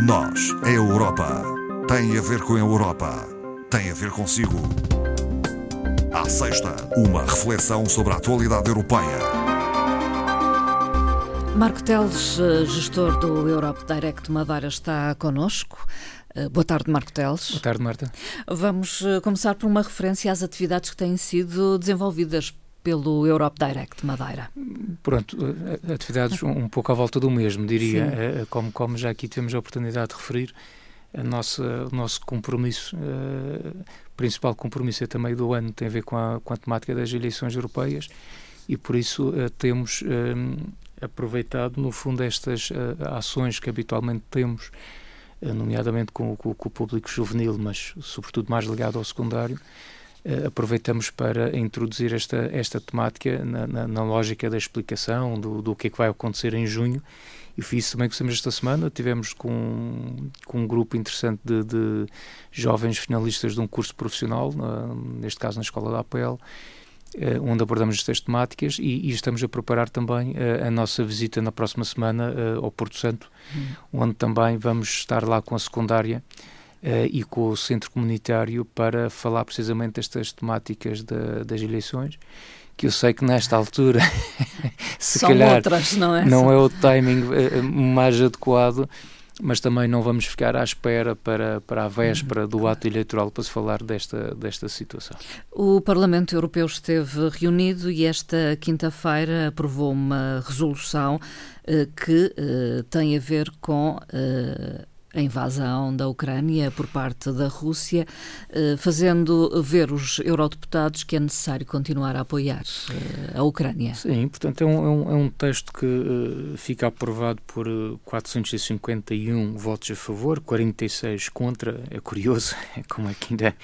Nós, a Europa, tem a ver com a Europa, tem a ver consigo. À sexta, uma reflexão sobre a atualidade europeia. Marco Teles, eh, gestor do Europe Direct Madeira, está connosco. Eh, boa tarde, Marco Teles. Boa tarde, Marta. Vamos eh, começar por uma referência às atividades que têm sido desenvolvidas pelo Europe Direct Madeira. Pronto, atividades um, pouco à volta do mesmo, diria. Como, como já aqui temos a oportunidade de referir, a nossa, o nosso compromisso, uh, principal compromisso até meio do ano, tem a ver com a, com a temática das eleições europeias e por isso uh, temos uh, aproveitado, no fundo, estas ações que habitualmente temos, nomeadamente com, com, com, o público juvenil, mas sobretudo mais ligado ao secundário, aproveitamos para introduzir esta, esta temática na, na, na lógica da explicação do, do que é que vai acontecer em junho e foi isso também que fizemos esta semana. Tivemos com, com um grupo interessante de, de jovens finalistas de um curso profissional, neste caso na Escola da APL, eh, onde abordamos estas temáticas e, e, estamos a preparar também a, eh, a nossa visita na próxima semana ao Porto Santo, hum. onde também vamos estar lá com a secundária e com o centro comunitário para falar precisamente destas temáticas das eleições que eu sei que nesta altura se São calhar outras, não é? Não é o timing uh, mais adequado, mas também não vamos ficar à espera para, para a véspera do ato eleitoral para se falar desta, desta situação. O Parlamento Europeu esteve reunido e esta quinta-feira aprovou uma resolução que tem a ver com a invasão da Ucrânia por parte da Rússia, eh, fazendo ver os eurodeputados que é necessário continuar a apoiar eh, a Ucrânia. Sim, portanto é um, é um é texto que uh, fica aprovado por 451 votos a favor, 46 contra. É curioso como é que ainda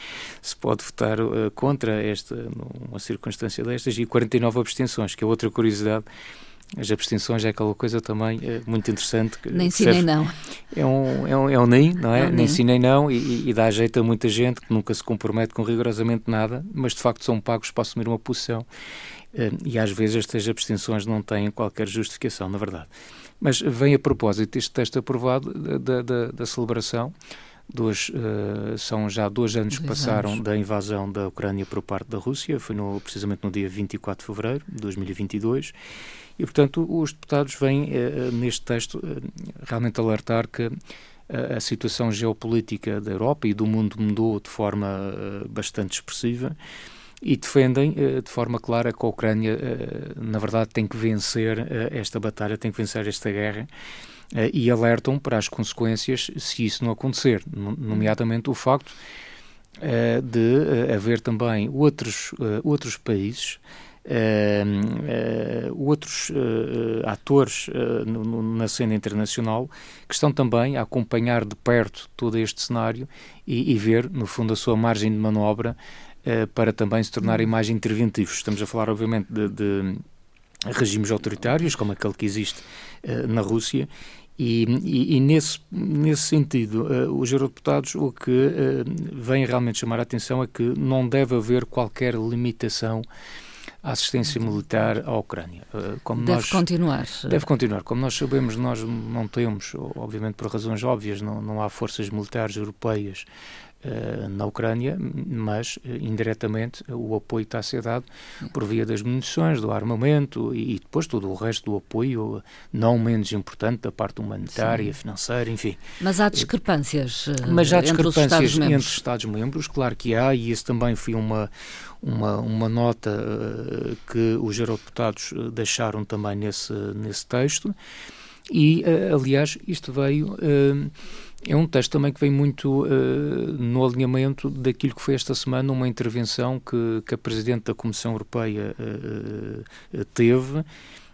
se pode votar contra esta, numa circunstância destas, e 49 abstenções, que é outra curiosidade as abstenções é aquela coisa também é, muito interessante. Nem sim nem não. É um, é um, é um nem, não é? é um nem sim nem não e, e, dá jeito a muita gente que nunca se compromete com rigorosamente nada, mas de facto são pagos para assumir uma posição eh, e às vezes estas abstenções não têm qualquer justificação, na verdade. Mas vem a propósito este texto aprovado da, da, da celebração Dois, uh, são já dois anos que passaram anos. da invasão da Ucrânia por parte da Rússia, foi no, precisamente no dia 24 de fevereiro de 2022, e, portanto, os deputados vêm, uh, neste texto, uh, realmente alertar que a situação geopolítica da Europa e do mundo mudou de forma bastante expressiva e defendem de forma clara que a Ucrânia, na verdade, tem que vencer esta batalha, tem que vencer esta guerra e alertam para as consequências se isso não acontecer, nomeadamente o facto de haver também outros, outros países outros uh, atores no, na cena internacional que estão também a acompanhar de perto todo este cenário e, e ver, no fundo, a sua margem de manobra para também se tornarem mais interventivos. Estamos a falar, obviamente, de, de regimes autoritários, como aquele que existe na Rússia, e, e, e, nesse, nesse sentido, uh, os eurodeputados o que uh, vem realmente chamar a atenção é que não deve haver qualquer limitação a assistência militar à Ucrânia. Eh, como deve nós, continuar. Deve continuar. Como nós sabemos, nós não temos, obviamente por razões óbvias, não, não há forças militares europeias na Ucrânia, mas uh, indiretamente o apoio está a ser dado por via das munições, do armamento e, e, depois todo o resto do apoio, não menos importante, da parte humanitária, Sim. financeira, enfim. Mas há discrepâncias. Mas há discrepâncias entre os Estados-membros, claro que há, e isso também foi uma uma, uma nota que os eurodeputados eh, deixaram também nesse, nesse texto. E, aliás, isto veio. Uh, é um texto também que vem muito no alinhamento daquilo que foi esta semana uma intervenção que, que a Presidente da Comissão Europeia teve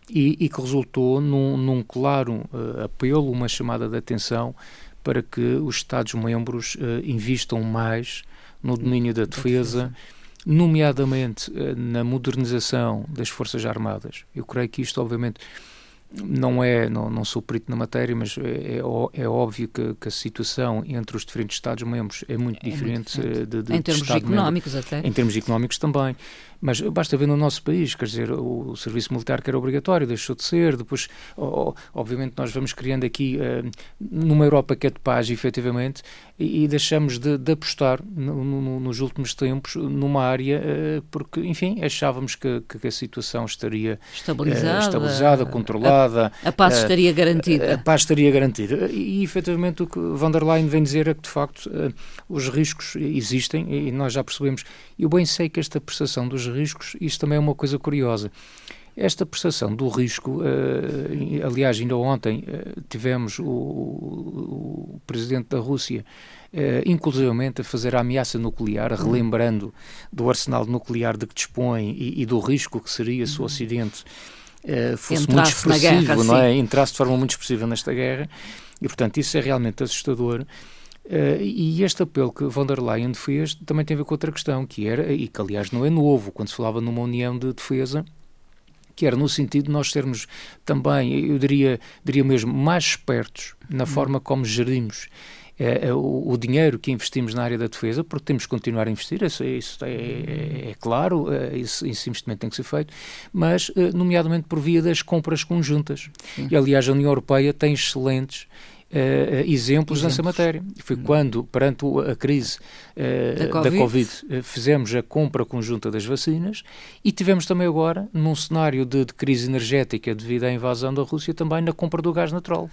e, e, que resultou num, num claro apelo, uma chamada de atenção para que os Estados-membros investam mais no domínio da defesa nomeadamente na modernização das Forças Armadas. Eu creio que isto, obviamente, não é, não, não sou perito na matéria, mas é, é, é óbvio que, que, a situação entre os diferentes Estados-membros é muito diferente, é muito diferente. De, de, em termos económicos até. Em termos económicos também, mas basta ver no nosso país, quer dizer, o, o serviço militar que era obrigatório deixou de ser, depois, obviamente, nós vamos criando aqui, uh, numa Europa que é de paz, efetivamente, e, e deixamos de, de apostar no, no, nos últimos tempos numa área, uh, porque, enfim, achávamos que, que a situação estaria estabilizada, uh, estabilizada controlada. A, a paz estaria garantida. A, a, paz estaria garantida. E, efetivamente, o que van der Leyen vem dizer é que, de facto, os riscos existem e nós já percebemos. Eu bem sei que esta prestação dos riscos, isto também é uma coisa curiosa. Esta prestação do risco, uh, aliás, ainda ontem uh, tivemos o, o, presidente da Rússia, uh, inclusivamente, a fazer a ameaça nuclear, relembrando do arsenal nuclear de que dispõe e, e do risco que seria se o Ocidente uh, fosse Entrasse muito expressivo, guerra, não é? Entrasse de forma muito expressiva nesta guerra. E, portanto, isso é realmente assustador. Uh, e este apelo que von der Leyen fez também tem a ver com outra questão, que era, e que aliás não é novo, quando se falava numa união de defesa, que era no sentido de nós sermos também, eu diria, diria mesmo, mais espertos na hum. forma como gerimos é, o, o, dinheiro que investimos na área da defesa, porque temos que continuar a investir, isso, isso é, é, é, claro, esse, esse, investimento tem que ser feito, mas, nomeadamente por via das compras conjuntas. Sim. E, aliás, a União Europeia tem excelentes Uh, exemplos, exemplos, nessa matéria. Foi hum. quando, perante a crise uh, da Covid, da COVID uh, fizemos a compra conjunta das vacinas e tivemos também agora, num cenário de, de, crise energética devido à invasão da Rússia, também na compra do gás natural.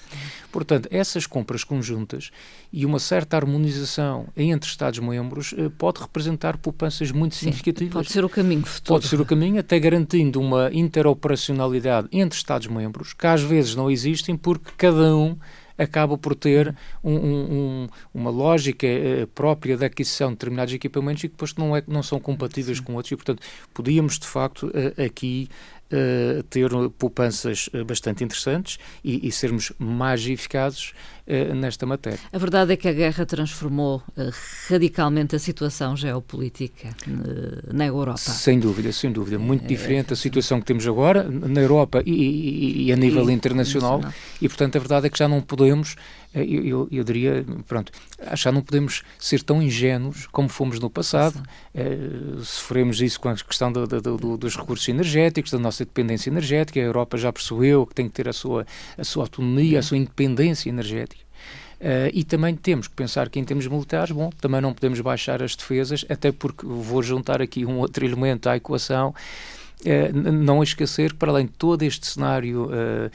Portanto, essas compras conjuntas e uma certa harmonização entre Estados-membros pode representar poupanças muito Sim, significativas. Pode ser o caminho futuro. Pode ser o caminho, até garantindo uma interoperacionalidade entre Estados-membros, que às vezes não existem porque cada um acaba por ter um, um, uma lógica uh, própria da aquisição de determinados equipamentos e que depois não, é, não são compatíveis com outros. E, portanto, podíamos, de facto, uh, aqui uh, ter poupanças bastante interessantes e, e sermos mais eficazes uh, nesta matéria. A verdade é que a guerra transformou uh, radicalmente a situação geopolítica na Europa. Sem dúvida, sem dúvida. Muito é, diferente a situação que temos agora na Europa e, e, e a nível e, internacional. E, portanto, a verdade é que já não podemos eu, eu, eu, diria, pronto, já não podemos ser tão ingênuos como fomos no passado. Sofremos isso com a questão do, do, do, dos recursos energéticos, da nossa dependência energética. A Europa já percebeu que tem que ter a sua, a sua autonomia, a sua independência energética. Uh, e também temos que pensar que em termos militares, bom, também não podemos baixar as defesas, até porque vou juntar aqui um outro elemento à equação, não esquecer que para além de todo este cenário uh,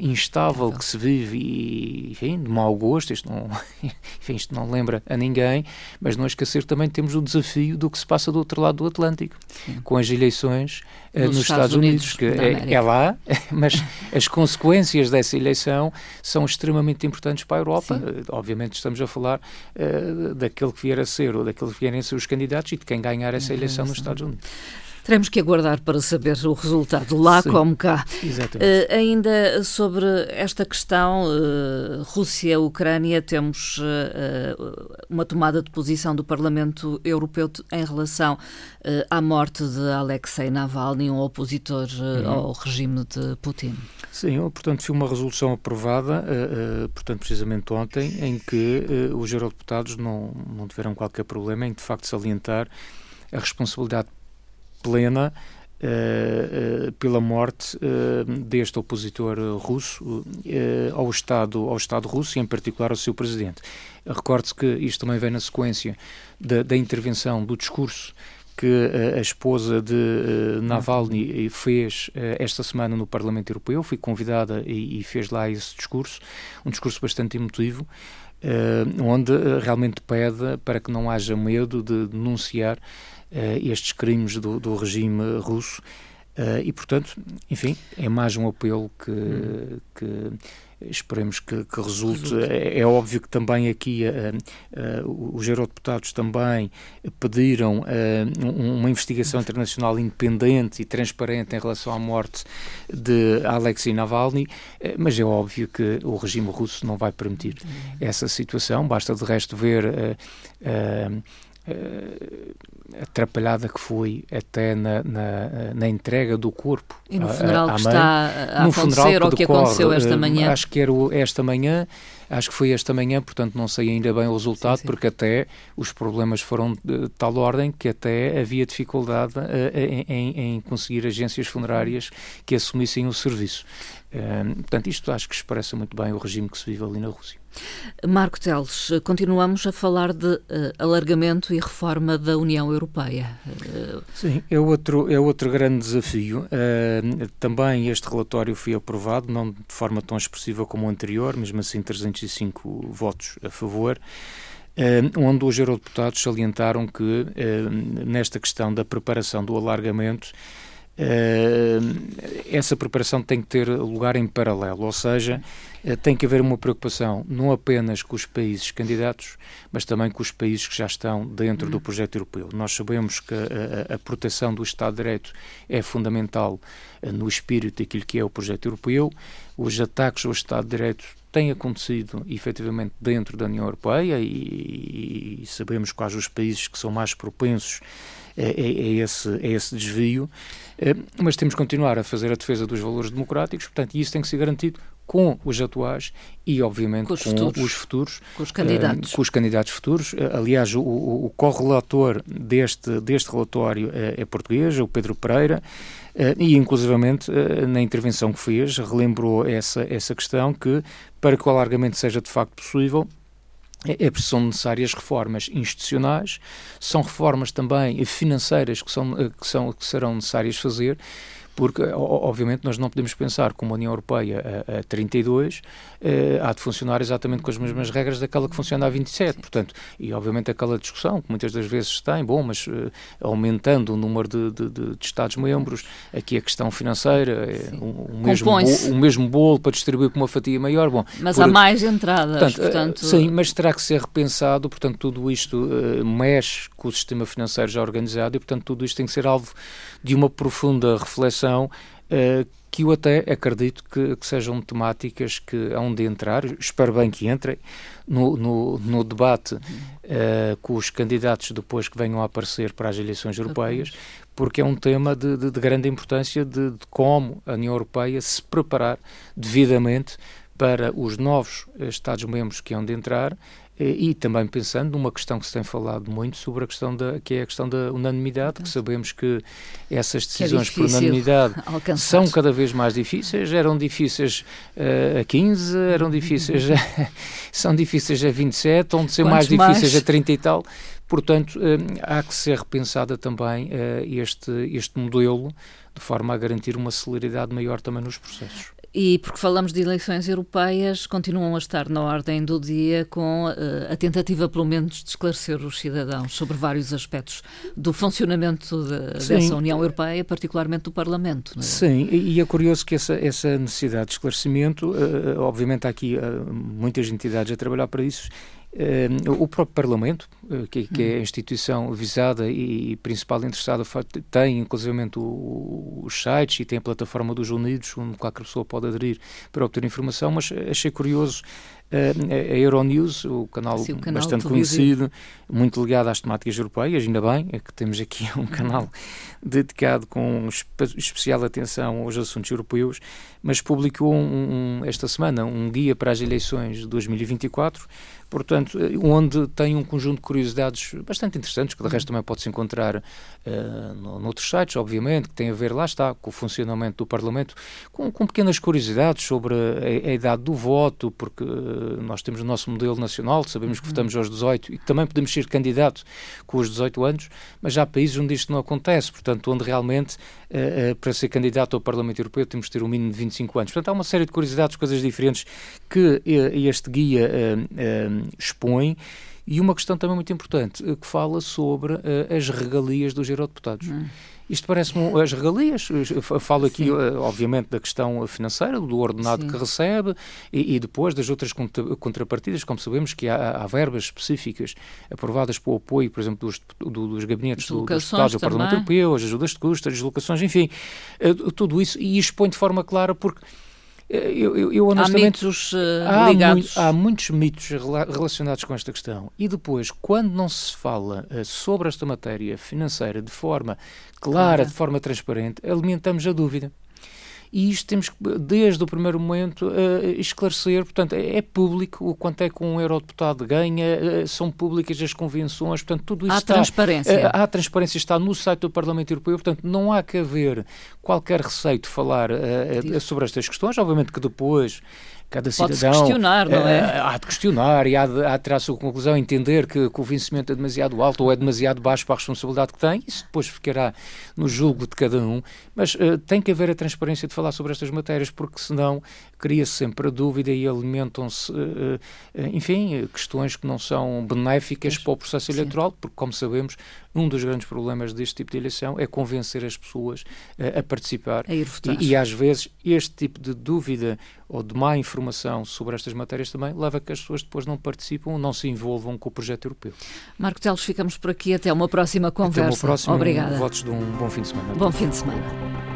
instável que se vive e, enfim, de mau gosto, isto não, enfim, isto não lembra a ninguém, mas não esquecer também temos o desafio do que se passa do outro lado do Atlântico, Sim. com as eleições nos, nos, Estados, Unidos, Unidos que é, é, lá, mas as consequências dessa eleição são extremamente importantes para a Europa. Sim. Obviamente estamos a falar uh, daquele que vier a ser ou daquele que vierem a ser os candidatos e de quem ganhar essa eleição nos Estados Unidos. Teremos que aguardar para saber o resultado lá Sim, como cá. Exatamente. Uh, ainda sobre esta questão uh, Rússia-Ucrânia, temos uh, uma tomada de posição do Parlamento Europeu em relação à morte de Alexei Navalny, um opositor uhum. ao regime de Putin. Sim, portanto, foi uma resolução aprovada, portanto, precisamente ontem, em que os eurodeputados não, não tiveram qualquer problema em, de facto, salientar a responsabilidade plena uh, uh, pela morte uh, deste opositor russo ao, Estado, ao Estado russo e, em particular, ao seu presidente. Recorde-se que isto também vem na sequência da, da intervenção, do discurso que a esposa de Navalny fez esta semana no Parlamento Europeu, foi convidada e, fez lá esse discurso, um discurso bastante emotivo, onde realmente pede para que não haja medo de denunciar uh, estes crimes do, do regime russo. Uh, e, portanto, enfim, é mais um apelo que, que esperemos que, que resulte. É, é, óbvio que também aqui uh, uh, os eurodeputados também pediram uh, uma investigação internacional independente e transparente em relação à morte de Alexei Navalny, mas é óbvio que o regime russo não vai permitir essa situação. Basta de resto ver atrapalhada que foi até na, na, na, entrega do corpo e no funeral que mãe, está a no acontecer ou que aconteceu esta eh, manhã acho que era esta manhã acho que foi esta manhã, portanto não sei ainda bem o resultado, sim, sim. porque até os problemas foram de tal ordem que até havia dificuldade em, em, em, conseguir agências funerárias que assumissem o serviço. Portanto, isto acho que expressa muito bem o regime que se vive ali na Rússia. Marco Teles, continuamos a falar de uh, alargamento e reforma da União Europeia. Uh... Sim, é outro, é outro grande desafio. Uh, também este relatório foi aprovado, não de forma tão expressiva como o anterior, mesmo assim 305 votos a favor. onde os eurodeputados salientaram que, nesta questão da preparação do alargamento, essa preparação tem que ter lugar em paralelo, ou seja, eh, tem que haver uma preocupação não apenas com os países candidatos, mas também com os países que já estão dentro do uhum. projeto europeu. Nós sabemos que a, a, proteção do Estado de Direito é fundamental eh, no espírito daquilo que é o projeto europeu. Os ataques ao Estado de Direito têm acontecido efetivamente dentro da União Europeia e, e sabemos quais os países que são mais propensos a, a, a, esse, a esse desvio, eh, mas temos que continuar a fazer a defesa dos valores democráticos, portanto, e isso tem que ser garantido com os atuais e, obviamente, com os, com futuros, os, futuros, com os candidatos. Uh, com os candidatos futuros. Uh, aliás, o, o, o correlator deste, deste relatório é, é português, o Pedro Pereira, uh, e, inclusivamente, na intervenção que fez, relembrou essa, essa questão que, para que o alargamento seja de facto possível, é, é, são necessárias reformas institucionais, são reformas também financeiras que, são, que, são, que serão necessárias fazer porque, obviamente, nós não podemos pensar como a União Europeia a, a 32 eh, há de funcionar exatamente com as mesmas regras daquela que funciona a 27. Portanto, e obviamente aquela discussão que muitas das vezes tem, bom, mas eh, aumentando o número de, de, de, de Estados-membros, aqui a questão financeira, é o, mesmo bolo, o mesmo bolo para distribuir com uma fatia maior. Bom, mas por, há mais entradas, portanto, eh, portanto... Sim, mas terá que ser repensado, portanto, tudo isto uh, mexe com o sistema financeiro já organizado e, portanto, tudo isto tem que ser alvo de uma profunda reflexão uh, que eu até acredito que, que, sejam temáticas que hão de entrar, espero bem que entrem, no, no, no debate uh, com os candidatos depois que venham a aparecer para as eleições europeias, porque é um tema de, de, de grande importância de, de, como a União Europeia se preparar devidamente para os novos Estados-membros que hão de entrar e também pensando numa questão que se tem falado muito sobre a questão da que é a questão da unanimidade, que sabemos que essas decisões é por unanimidade alcançar. são cada vez mais difíceis, eram difíceis uh, a 15, eram difíceis a, são difíceis a 27, onde ser mais difíceis mais? a 30 e tal. Portanto, uh, há que ser repensada também uh, este, este modelo de forma a garantir uma celeridade maior também nos processos. E porque falamos de eleições europeias, continuam a estar na ordem do dia com uh, a tentativa, pelo menos, de esclarecer os cidadãos sobre vários aspectos do funcionamento de, dessa União Europeia, particularmente do Parlamento. É? Sim, e é curioso que essa, essa necessidade de esclarecimento, uh, obviamente há aqui uh, muitas entidades a trabalhar para isso, o próprio Parlamento, uh, que, que, é a instituição visada e, principal interessada, tem inclusive os sites e tem a plataforma dos Unidos, onde qualquer pessoa pode aderir para obter informação, mas achei curioso uh, a Euronews, o canal, Sim, o canal bastante conhecido, muito ligado às temáticas europeias, ainda bem, é que temos aqui um canal dedicado com espe especial atenção aos assuntos europeus, mas publicou um, um, esta semana um guia para as eleições de 2024, portanto, eh, onde tem um conjunto de curiosidades bastante interessantes, que de resto também pode-se encontrar uh, no, noutros sites, obviamente, que tem a ver, lá está, com o funcionamento do Parlamento, com, com pequenas curiosidades sobre a, a, idade do voto, porque uh, nós temos o nosso modelo nacional, sabemos que uhum. votamos aos 18 e que também podemos ser candidato com os 18 anos, mas há países onde isto não acontece, portanto, onde realmente, uh, para ser candidato ao Parlamento Europeu, temos de ter um mínimo de 25 anos. Portanto, há uma série de curiosidades, coisas diferentes que este guia expõe. E uma questão também muito importante, eh, que fala sobre uh, as regalias dos eurodeputados. Hum. Isto parece-me as regalias. Falo aqui, obviamente, da questão financeira, do ordenado Sim. que recebe e, e, depois das outras contrapartidas, como sabemos que há, há, verbas específicas aprovadas para o apoio, por exemplo, dos, do, dos gabinetes do, dos deputados do Parlamento Europeu, as ajudas de custo, as deslocações, enfim, tudo isso. E expõe de forma clara porque eu, eu, eu honestamente. Há mitos uh, há ligados. há muitos mitos relacionados com esta questão. E depois, quando não se fala uh, sobre esta matéria financeira de forma clara, claro. de forma transparente, alimentamos a dúvida. E isto temos que, desde o primeiro momento, uh, esclarecer. Portanto, é, é, público o quanto é que um eurodeputado ganha, uh, são públicas as convenções, portanto, tudo isso há está. Transparência. há transparência, está no site do Parlamento Europeu, portanto, não há que haver qualquer receio de falar sobre estas questões. Obviamente que depois cada cidadão. questionar, não é? é? Há de questionar e há de, há de tirar a sua conclusão, entender que, que, o vencimento é demasiado alto ou é demasiado baixo para a responsabilidade que tem, isso depois ficará no julgo de cada um, mas uh, tem que haver a transparência de falar sobre estas matérias, porque senão cria-se sempre a dúvida e alimentam-se, uh, uh, enfim, questões que não são benéficas para o processo eleitoral, Sim. porque, como sabemos, um dos grandes problemas deste tipo de eleição é convencer as pessoas a participar. A ir votar. E, e às vezes este tipo de dúvida ou de má informação sobre estas matérias também leva a que as pessoas depois não participam, não se envolvam com o projeto europeu. Marco Teles, ficamos por aqui. Até uma próxima conversa. Até uma próxima. Obrigada. Votos de um bom fim de semana. Bom fim de semana.